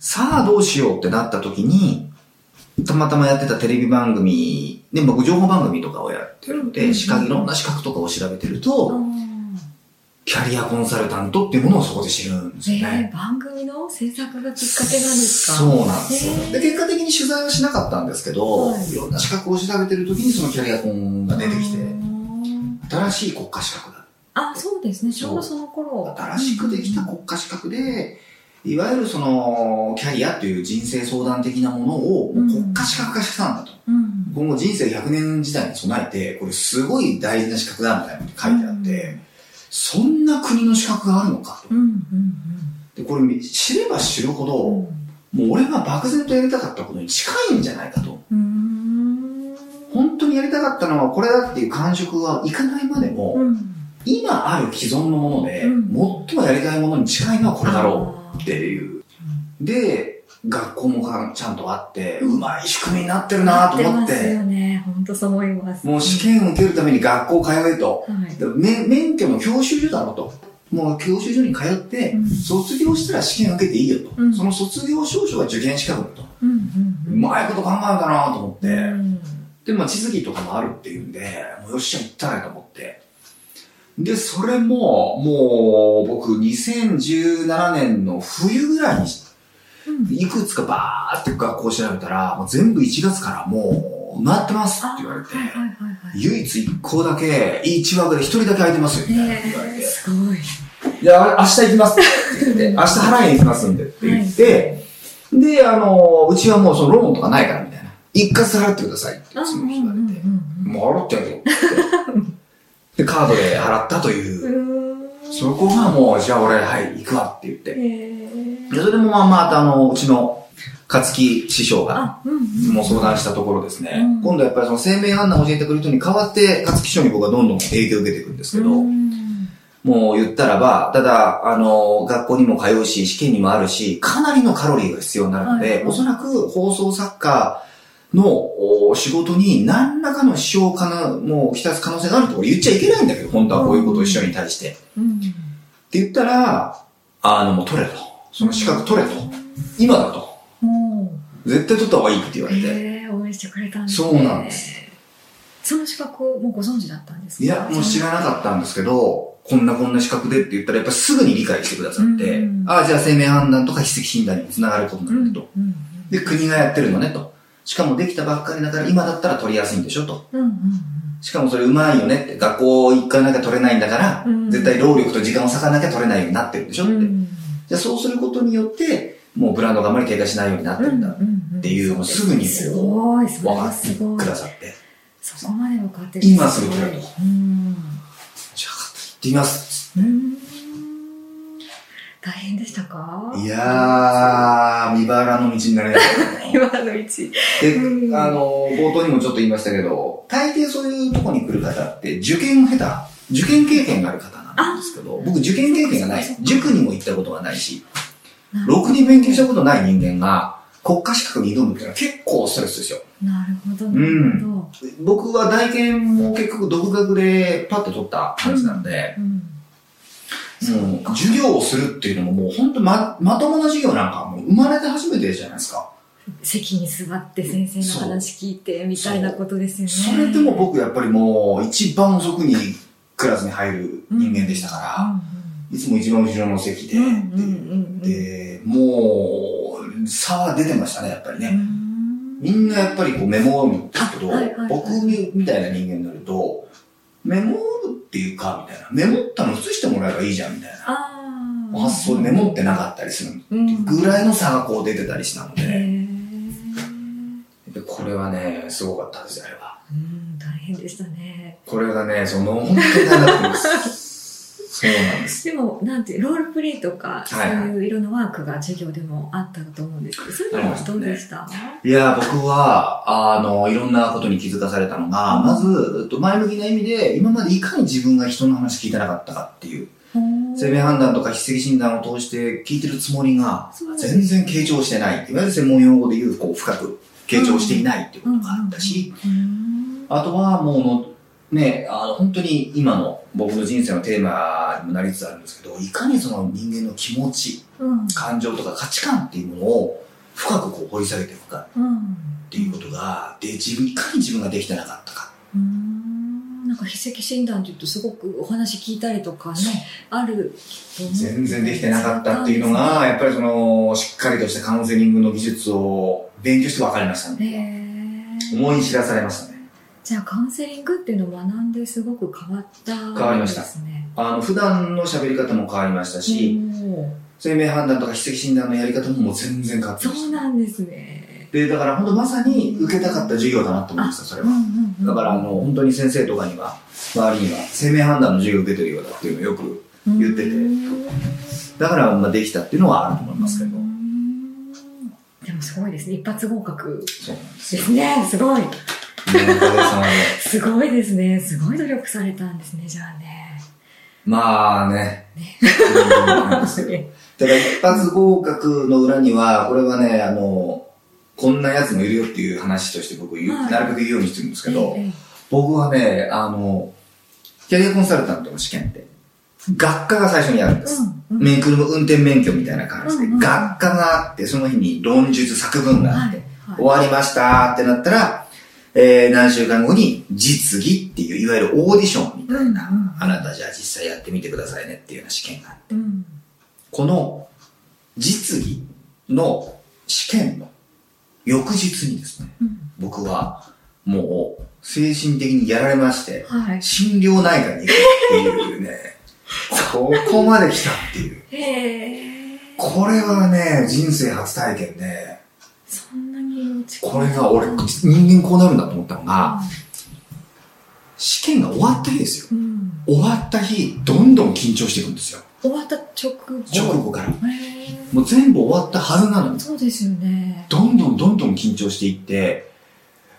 さあどうしようってなった時に、たまたまやってたテレビ番組、で、僕情報番組とかをやってるんで、うん資格、いろんな資格とかを調べてると、あキャリアコンサルタントっていうものをそこで知るんですーよね。えー、番組の制作がきっかけなんですか？そうなんですよ。へーで、結果的に取材はしなかったんですけど、はいい、ろんな資格を調べてる時にそのキャリアコンが出てきて、うん新しい国家資格だ。あ、そうですね。ちょうどその頃。新しくできた国家資格で、いわゆるその、キャリアという人生相談的なものをもう国家資格化したんだと。うん。今後人生100年時代に備えて、これすごい大事な資格だみたいなのに書いてあって、そんな国の資格があるのかと。うん。うん。で、これ知れば知るほど、うん。もう俺が漠然とやりたかったことに近いんじゃないかと。うん。本当にやりたかったのはこれだっていう感触はいかないまでも、うん。今ある既存のもので、うん最もやりたいものに近いのはこれだろうっていう。で、学校もかちゃんとあって、うまい仕組みになってるなと思ってますて、よね。本当そう思います。もう試験を受けるために学校通えと。はい。で免免許の教習所だろと。もう教習所に通って、うん卒業したら試験受けていいよと。うんその卒業証書が受験資格だと。う。まいこと考えたなと思って、うん。で、まあ、地図儀とかもあるっていうんで、もうよっしゃ、行ったねと思って。で、それも、もう、僕、2017年の冬ぐらいに、いくつかバーって学校調べたら、もう全部1月からもう、埋まってますって言われて、はいはいはいはい。唯一1校だけ、1枠で1人だけ空いてますよ、みたいな言われえー、て。すごい。じゃあ、明日行きますって言って、明日払いに行きますんでって言って、で、あの、うちはもうそのローンとかないから、みたいな。一括払ってくださいってあその日言われて。うんもう払ってやるよって。で、カードで払ったという。そこがもう、じゃあ俺、はい、行くわって言って。えで、それでもまあまたあの、うちの、勝木師匠が。もう相談したところですね。うん今度やっぱりその生命判断を教えてくれる人に代わって、勝木師匠に僕はどんどん影響を受けていくんですけど、うんもう言ったらば、ただ、あの、学校にも通うし、試験にもあるし、かなりのカロリーが必要になるので、はいおそらく放送作家のお仕事に何らかの支障かな、もうきたす可能性があると言っちゃいけないんだけど、本当はこういうことを一緒に対して。ってうん。言ったら、あの、もう取れと。その資格取れと。今だと。も絶対取った方がいいって言う、われて。えー、応援してくれたんですそうなんです。その資格をもうご存知だったんですか？いや、もう知らなかったんですけど、こんなこんな資格でって言ったら、やっぱすぐに理解してくださって、うんああ、じゃあ生命判断とか筆跡診断にもつながることなんだと。うん。で、国がやってるのねと。しかもできたばっかりだから今だったら取りやすいんでしょと。うん。うん。しかもそれうまいよねって。学校行かなきゃ取れないんだから、うん絶対労力と時間を割かなきゃ取れないようになってるんでしょって。うん。じゃあそうすることによって、もうブランドがあまり低下しないようになってるんだ。っていうもうすぐにすごい、すごい。分かってく。ださって。そこまで分かってる。今すぐ取れるとうん。じゃあ、行ってみます。うん。大変でしたか？いやー、見バラの道になれない。今の道。で、うんあの、冒頭にもちょっと言いましたけど、大抵そういうとこに来る方って、受験を経た、受験経験がある方なんですけど、僕受験経験がない。塾にも行ったことがないし、ろくに勉強したことない人間が、国家資格に挑むっていうのは結構ストレスですよ。なるほど、なるほど。僕は大研も結局独学でパッと取った話なんで、うん。もう授業をするっていうのももう本当ま、まともな授業なんかもう生まれて初めてじゃないですか。席に座って先生の話聞いてみたいなことですよね。それでも僕やっぱりもう一番遅くにクラスに入る人間でしたから、いつも一番後ろの席で、で、もう差は出てましたね、やっぱりうね。ん。みんなやっぱりこうメモるんですけど、あはいはいはい。僕みたいな人間になると、メモるっていうか、みたいな。メモったの写してもらえばいいじゃん、みたいな。発想でメモってなかったりするうんぐらいの差がこう出てたりしたのへで、ーでこれはね、すごかったですよ、あれは。うん、大変でしたね。これがね、その、本当に大変だったんです。そうなんです。でも、なんていう、ロールプレイとか、そうはい。ういろんなワークが授業でもあったと思うんですけど、そういうのはどうでした？いや、僕は、あの、いろんなことに気づかされたのが、うん。まず、えっと前向きな意味で、今までいかに自分が人の話聞いてなかったかっていう、生命判断とか筆跡診断を通して聞いてるつもりが全然傾聴してない。いわゆる専門用語で言う、こう、深く傾聴していないっていうことがあったし、うん。あとはもうの、ね、あの、本当に今の僕の人生のテーマにもなりつつあるんですけど、いかにその人間の気持ち、うん。感情とか価値観っていうものを深くこう掘り下げていくかっうん。ていうことが、で、自分、いかに自分ができてなかったか。うーんなんか筆跡診断って言うとすごくお話聞いたりとかね、ある全然できてなかったっていうのが、やっぱりその、しっかりとしたカウンセリングの技術を勉強して分かりましたへね。え思い知らされましたね。じゃあカウンセリングっていうのを学んですごく変わった変わりましたですね。あの、普段の喋り方も変わりましたし、生命判断とか筆跡診断のやり方ももう全然変わってました。そうなんですね。で、だから本当まさに受けたかった授業だなと思いました、それは。うんうんうんだから、あの、本当に先生とかには、周りには、生命判断の授業を受けてるようだっていうのをよく、言っててうんだから、まあ、できたっていうのはあると思いますけど。うんでもすごいですね。一発合格そうなんですよ。ですね。すごい。すごいですね。すごい努力されたんですね、じゃあね。まあね。ねだ一発合格の裏には、これはね、あの、こんなやつもいるよっていう話として僕なるべく言うようにしてるんですけど、ええ僕はね、あの、キャリアコンサルタントの試験って、学科が最初にあるんです。メイクルの運転免許みたいな感じで、学科があって、その日に論述作文があって、はい終わりましたってなったら、えー、何週間後に実技っていう、いわゆるオーディションみたいな、あなたじゃあ実際やってみてくださいねっていうような試験があって、うん。この実技の試験の翌日にですね、うん。僕はもう精神的にやられまして、はい。心療内科に行くっていうね、ここまで来たっていう。これはね、人生初体験で、そんこれが俺、人間こうなるんだと思ったのが、試験が終わった日ですよ。うん。終わった日、どんどん緊張していくんですよ。終わった直後。直後から。もう全部終わったはずなのに、そうですよね。どんどんどんどん緊張していって、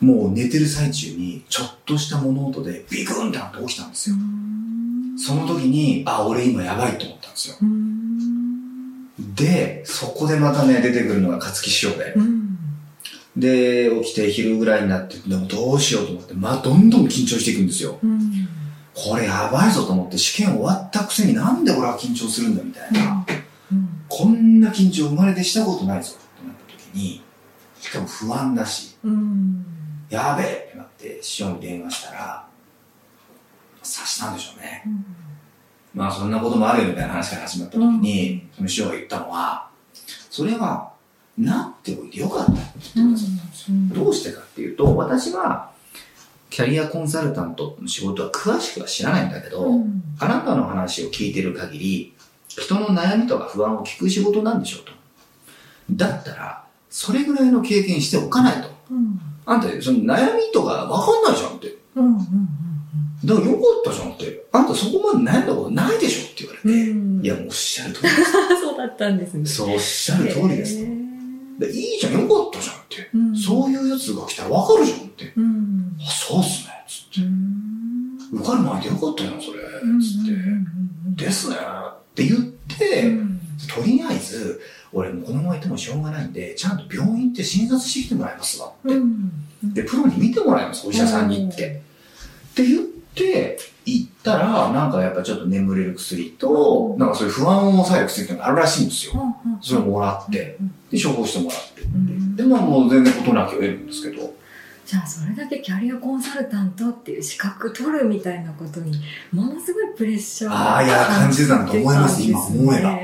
もう寝てる最中に、ちょっとした物音でビクンってなって起きたんですうよ。んその時に、あ、俺今やばいと思ったんですよ。うん。で、そこでまたね、出てくるのが勝木師匠で。うん。で、起きて昼ぐらいになって、でもどうしようと思って、まあ、どんどん緊張していくんですよ。うん。これやばいぞと思って、試験終わったくせになんで俺は緊張するんだみたいな。うん。こんな緊張生まれてしたことないぞってなった時に、しかも不安だし、うん。やべえってなって師匠に電話したら、察したんでしょうね。まあそんなこともあるよみたいな話から始まった時に、その師匠が言ったのは、それは、なっておいてよかったってすよ。うんどうしてかっていうと、私は、キャリアコンサルタントの仕事は詳しくは知らないんだけど、うん。あなたの話を聞いてる限り、人の悩みとか不安を聞く仕事なんでしょうと。だったら、それぐらいの経験しておかないと。うん。あんた、その悩みとかわかんないじゃんって。うん。うん。だからよかったじゃんって。あんたそこまで悩んだことないでしょって言われて。うんいや、もうおっしゃる通りです。そうだったんですね。そうおっしゃる通りです。へーでいいじゃん、よかったじゃんって。うんそういうやつが来たらわかるじゃんって。うん。あ、そうっすね。つって。うん。受かる前でよかったよ、それ。うんつって。ですね。って言って、うんとりあえず、俺もうこのままいてもしょうがないんで、ちゃんと病院行って診察してきてもらいますわって。うん。で、プロに見てもらいます、お医者さんに行って。って言って、行ったら、なんかやっぱちょっと眠れる薬と、なんかそういう不安を抑える薬ってあるらしいんですよ。それをもらって、で、処方してもらって。んで、まあもう全然事なきを得るんですけど、じゃあそれだけキャリアコンサルタントっていう資格取るみたいなことにものすごいプレッシャーあーいや感じてたんだと思います今思えば。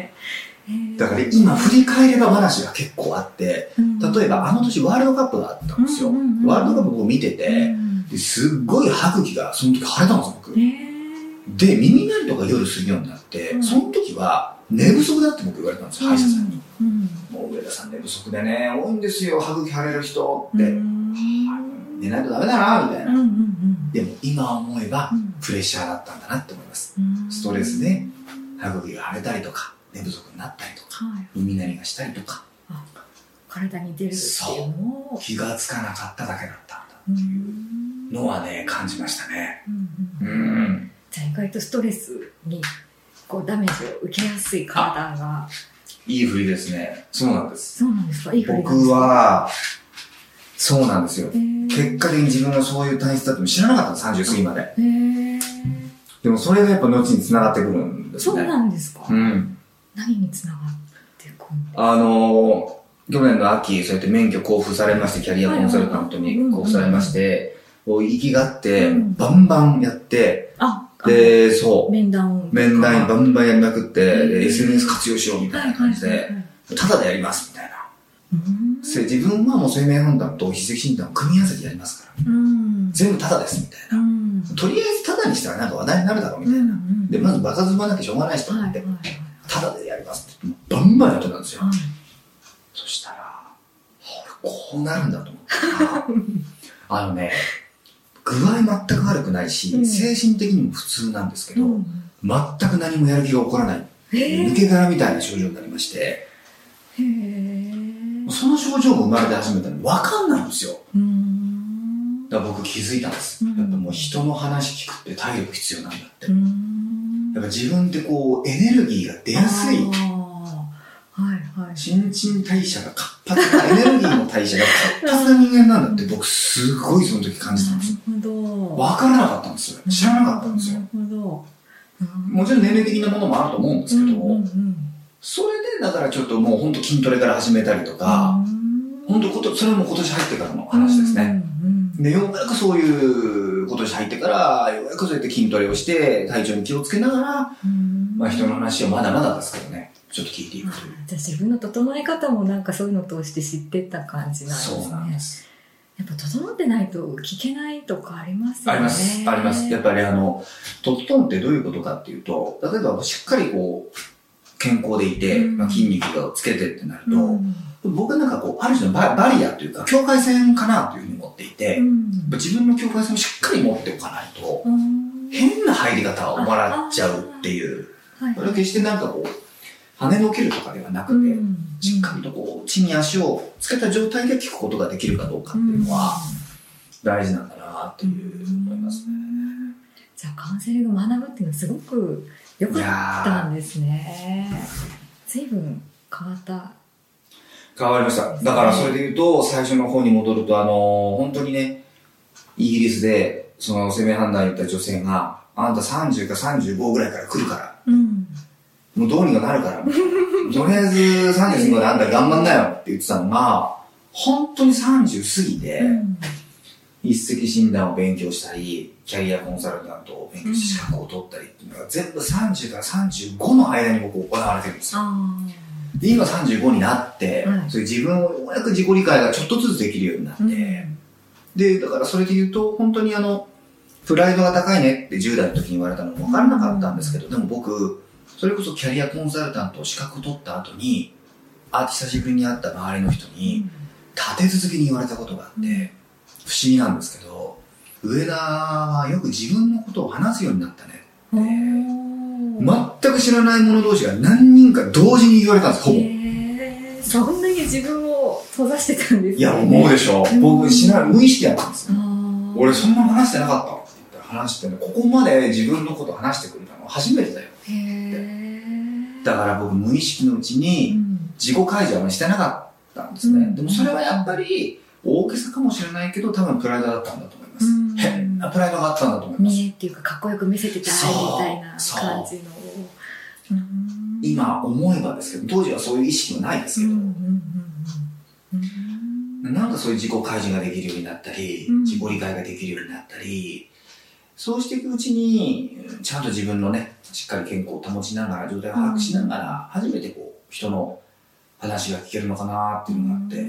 だから今振り返れば話が結構あって、例えばあの年ワールドカップがあったんですよ。うんうんうんワールドカップを見てて、ですっごい歯茎がその時腫れたんですよ、僕。で、耳鳴りとか夜するようになって、うん。その時は寝不足だって僕言われたんですよ、歯医者さんに。うん。もう上田さん寝不足でね、多いんですよ、歯茎腫れる人って。寝ないとダメだな、みたいな。うんうんでも今思えばうん。プレッシャーだったんだなって思います。うん。ストレスで歯茎が腫れたりとか、寝不足になったりとか、はい。耳鳴りがしたりとか、体に出るっていうのを気がつかなかっただけだったんだうっていうんのはね、感じましたね。うんううんん。じゃあ意外とストレスにこうダメージを受けやすい体がいい振りですね。そうなんです。そうなんですか？いい振りなんです僕かは、そうなんですよへ。ー結果的に自分がそういう体質だって知らなかったの、30過ぎまで。へーでもそれがやっぱ後に繋がってくるんですね。そうなんですか、うん。何につながってくるあのー、去年の秋、そうやって免許交付されまして、キャリアコンサルタントに交付されまして、こう、意気があってうん、バンバンやって、あ、で、そう、面談面談バンバンやりまくって、うん。で SNS 活用しようみたいな感じで、ただでやりますみたいな。自分はもう生命判断と筆跡診断を組み合わせてやりますから。うん。全部ただですみたいな。うん。とりあえずただにしたらなんか話題になるだろうみたいな。うんで、まず場数踏まなきゃしょうがないしと思ってただでやりますって、バンバンやってたんですよ。はい。そしたら、俺こうなるんだと思ったら、あのね、具合全く悪くないし、うん精神的にも普通なんですけど、うん全く何もやる気が起こらない。抜け殻みたいな症状になりまして、その症状も生まれて始めたのに分かんないんですよ。うんだから僕気づいたんです。うんやっぱもう人の話聞くって体力必要なんだって。うんやっぱ自分ってこう、エネルギーが出やすい。はいはい。新陳代謝が活発な、エネルギーの代謝が活発な人間なんだって僕すごいその時感じたんです。なるほど。分からなかったんですよ。知らなかったんですよ。なるほど。うんもちろん年齢的なものもあると思うんですけど、うんうんうん。それでだからちょっともう本当筋トレから始めたりとか、本当こと、それも今年入ってからの話ですね。うんで、ようやくそういう今年入ってから、ようやくそうやって筋トレをして、体調に気をつけながら、うん。まあ人の話をまだまだですけどね、ちょっと聞いていくという。じゃあ自分の整え方もなんかそういうのを通して知ってった感じなんですね。そうなんです。やっぱ整ってないと聞けないとかありますよね。あります、あります。やっぱりあの、トットンってどういうことかっていうと、例えばしっかりこう、健康でいて、うんまあ、筋肉がつけてってなると、うん僕はなんかこう、ある種のババリアというか、境界線かなというふうに思っていて、うん自分の境界線をしっかり持っておかないと、うん変な入り方をもらっちゃうっていう。はいこれは決してなんかこう、跳ねのけるとかではなくて、うんしっかりとこう、地に足をつけた状態で聞くことができるかどうかっていうのは、大事なんだなっていう思いますね。じゃあカウンセリングを学ぶっていうのはすごく良かったんですね。随分変わった。変わりました。だからそれで言うと、最初の方に戻ると、あの、本当にね、イギリスで、その生命判断言った女性が、あんた30か35ぐらいから来るから、うん。もうどうにかなるから、とりあえず30過ぎまであんた頑張んなよって言ってたのが、本当に30過ぎて、うん。一石診断を勉強したり、キャリアコンサルタントを勉強して資格を取ったりっていうのが全部30から35の間に僕行われてるんですよ。あで、今35になって、はい。そういう自分をようやく自己理解がちょっとずつできるようになって、ーで、だからそれで言うと、本当にあの、プライドが高いねって10代の時に言われたのも分からなかったんですけど、でも僕、それこそキャリアコンサルタントを資格取った後に、あ、久しぶりに会った周りの人に、立て続けに言われたことがあって、うん不思議なんですけど、上田はよく自分のことを話すようになったね。全く知らない者同士が何人か同時に言われたんです、ほぼ。そんなに自分を閉ざしてたんですねいや、思うでしょうん。僕、知らない、無意識やったんですよ。俺、そんな話してなかったって言ったら話してね、ここまで自分のこと話してくれたのは初めてだよ。だから僕、無意識のうちうにん。自己開示はしてなかったんですね。うん。でもそれはやっぱり大げさかもしれないけど、多分プライドだったんだと思います。うん。変なプライドがあったんだと思います。見えっていうかかっこよく見せてたいみたいな感じの。う。ん今思えばですけど、当時はそういう意識はないですけど、なんかそういう自己開示ができるようになったり、うん。自己理解ができるようになったり、そうしていくうちに、ちゃんと自分のね、しっかり健康を保ちながら、状態を把握しながら、初めてこう、人の話が聞けるのかなっていうのがあって、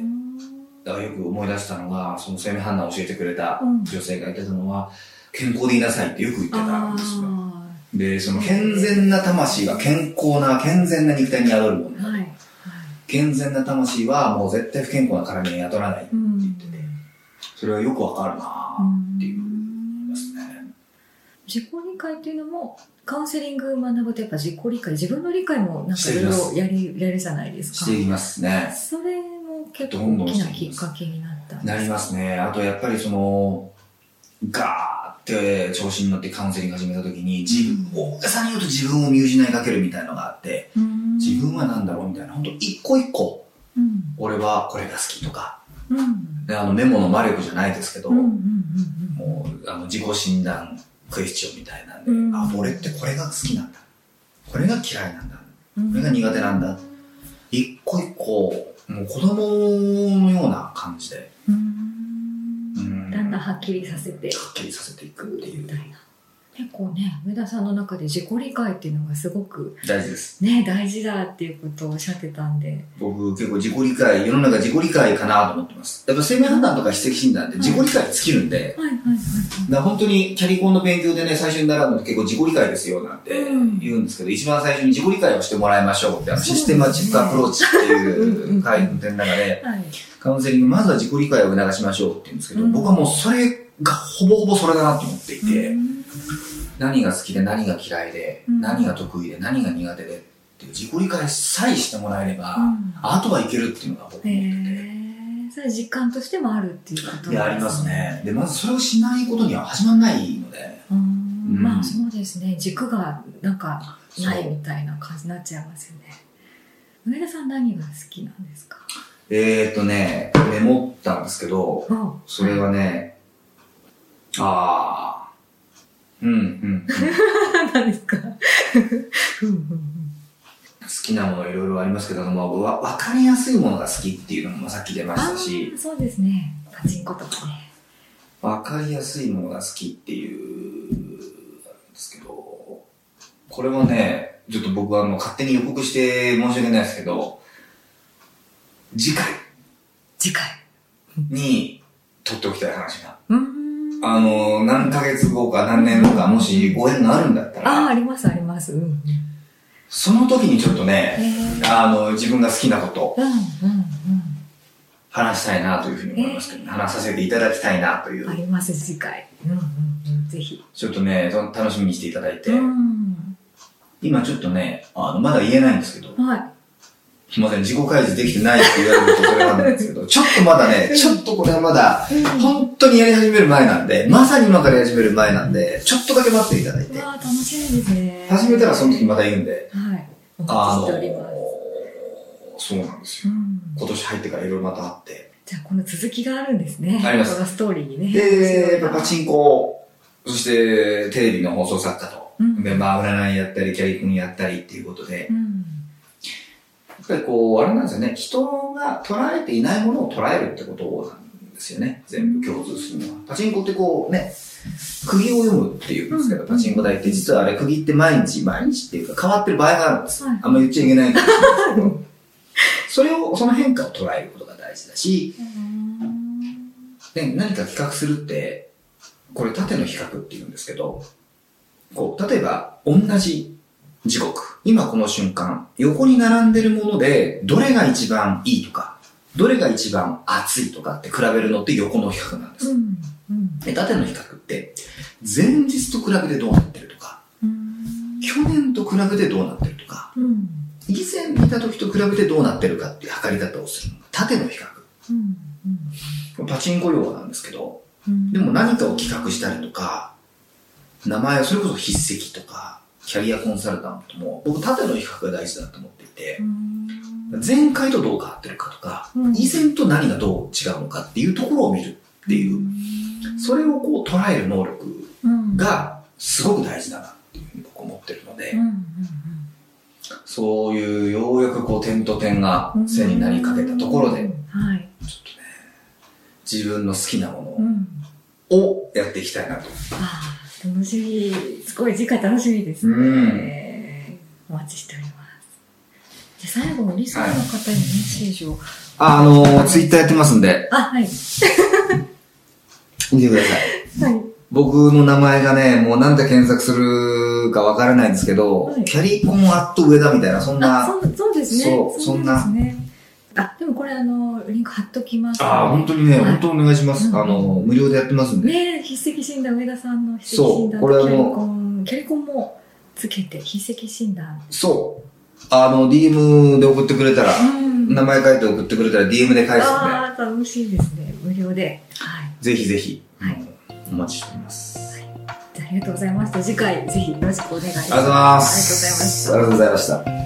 だからよく思い出したのが、その生命判断を教えてくれたうん女性が言ってたのは、健康でいなさいってよく言ってたんですよ。あで、その健全な魂は健康な、健全な肉体に宿るものー。はいはい健全な魂はもう絶対不健康な体に宿らない。うん言っててそれはよくわかるなぁっていう。自己理解っていうのもカウンセリング学ぶとやっぱ自己理解自分の理解もなんかいろいろやりやるじゃないですか。していきますね。それも結構大きなきっかけになったなりますね。あとやっぱりその、ガーって調子に乗ってカウンセリング始めた時に、自分、大げさに言うと自分を見失いかけるみたいなのがあって、うん。自分は何だろうみたいな、本当一個一個、うん。俺はこれが好きとか、うん。であのメモの魔力じゃないですけど、うんうんうん。もうあの自己診断クエスチョンみたいなんで、うん。あ、俺ってこれが好きなんだ。これが嫌いなんだ。うん。これが苦手なんだ。一個一個、もう子供のような感じで、うん。うん。だんだんはっきりさせて。はっきりさせていくっていう結構ね上田さんの中で自己理解っていうのがすごく大事です。ね大事だっていうことをおっしゃってたんで。僕結構自己理解、世の中自己理解かなと思ってます。やっぱ生命判断とか筆跡診断って自己理解に尽きるんで、はいはい本当にキャリコンの勉強でね、最初に習うのって結構自己理解ですよなんてうん。言うんですけど、一番最初に自己理解をしてもらいましょうって、あのシステマチックアプローチっていう回の点の中で、はい。カウンセリング、まずは自己理解を促しましょうって言うんですけど、うん。僕はもうそれがほぼほぼそれだなと思っていて、うん何が好きで何が嫌いで、うん。何が得意で何が苦手でっていう自己理解さえしてもらえれば、うん。あとはいけるっていうのが僕へ思ってて。えそれ実感としてもあるっていうこといや、ありますね。で、まずそれをしないことには始まらないので、うん。うん。まあそうですね。軸がなんかないみたいな感じになっちゃいますよね。上田さん何が好きなんですか？えーとね、メモったんですけど、あそれはね、あー、うん、うん、うん。何ですか好きなものいろいろありますけど、まあ、わわかりやすいものが好きっていうのもさっき出ましたし。そうですね。パチンコとかね。わかりやすいものが好きっていう、あるんですけど、これはね、ちょっと僕はあの勝手に予告して申し訳ないですけど、次回。次回。に撮っておきたい話が。うーんあの、何ヶ月後か何年後か、もしご縁があるんだったあああら、りますあります。うんうん。その時にちょっとへね、ー。あの、自分が好きなこと、話したいなというふうに思いますけど、ね、話させていただきたいなという、うんあります次回。うんうんうん。ぜひ。ちょっとね、と楽しみにしていただいて、うん。今ちょっとね、あの、まだ言えないんですけど、はいすいません、自己開示できてないって言われるとそれなんですけど、ちょっとまだね、ちょっとこれはまだ、本当にやり始める前なんで、まさに今からやり始める前なんで、ちょっとだけ待っていただいて、わあ楽しみですね。始めたらその時また言うんで、はい。おあのそうなんですよ。うん。今年入ってからいろいろまたあって。じゃあこの続きがあるんですね。あります。このストーリーにね。で、やっぱパチンコ、そしてテレビの放送作家と、うん。で、まあ、占いやったり、キャリコンやったりっていうことで、うんぱりこう、あれなんですよね、人が捉えていないものを捉えるってことなんですよね、全部共通するのは。パチンコってこうね、釘を読むっていうんですけど、うんパチンコ台って実はあれ釘って毎日、毎日っていうか変わってる場合があるんです。はいあんま言っちゃいけないかもしれないですけど、それを、その変化を捉えることが大事だし、で何か比較するって、これ縦の比較って言うんですけど、こう、例えば同じ時刻、今この瞬間、横に並んでるもので、どれが一番いいとか、どれが一番熱いとかって比べるのって横の比較なんです。うんうんで縦の比較って、前日と比べてどうなってるとか、うん去年と比べてどうなってるとか、うん以前見た時と比べてどうなってるかっていう測り方をするのが縦の比較。うんパチンコ用語なんですけど、うんでも何かを企画したりとか、名前はそれこそ筆跡とか、キャリアコンサルタントも、僕縦の比較が大事だと思っていてう、ん。前回とどう変わってるかとか、うん。以前と何がどう違うのかっていうところを見るっていう、それをこう捉える能力うん。がすごく大事だなっていうふうに僕思ってるのでうん、うんそういうようやくこう点と点が線になりかけたところで、ちょっはいとね、自分の好きなもうん。のをやっていきたいなと。ああ楽しみすごい次回楽しみですね。お待ちしております。じゃあ最後にリスナーの方にメッセージを。あ、あのツイッターやってますんで、あはい。見てください。はい。僕の名前がね、もうなんで検索するかわからないんですけど、はい。キャリコンアット上田みたいな、そんあな。そうそうですね。そうそんな。ですね。あでもこれあのリンク貼っときます。のであ、本当にね、はい。本当お願いします。うんあの、無料でやってますんで。ね筆跡診断上田さんの筆跡診断これあのとキャリコンキャリコンもつけて筆跡診断。そう。あの、DM で送ってくれたら、うん。名前書いて送ってくれたら DM で返すんああ楽しいですね。無料で。はい。で、ぜひぜひ、はい。うんお待ちしております。じゃあありがとうございました。次回ぜひよろしくお願いします。ありがとうございます。ありがとうございました。ありがとうございました。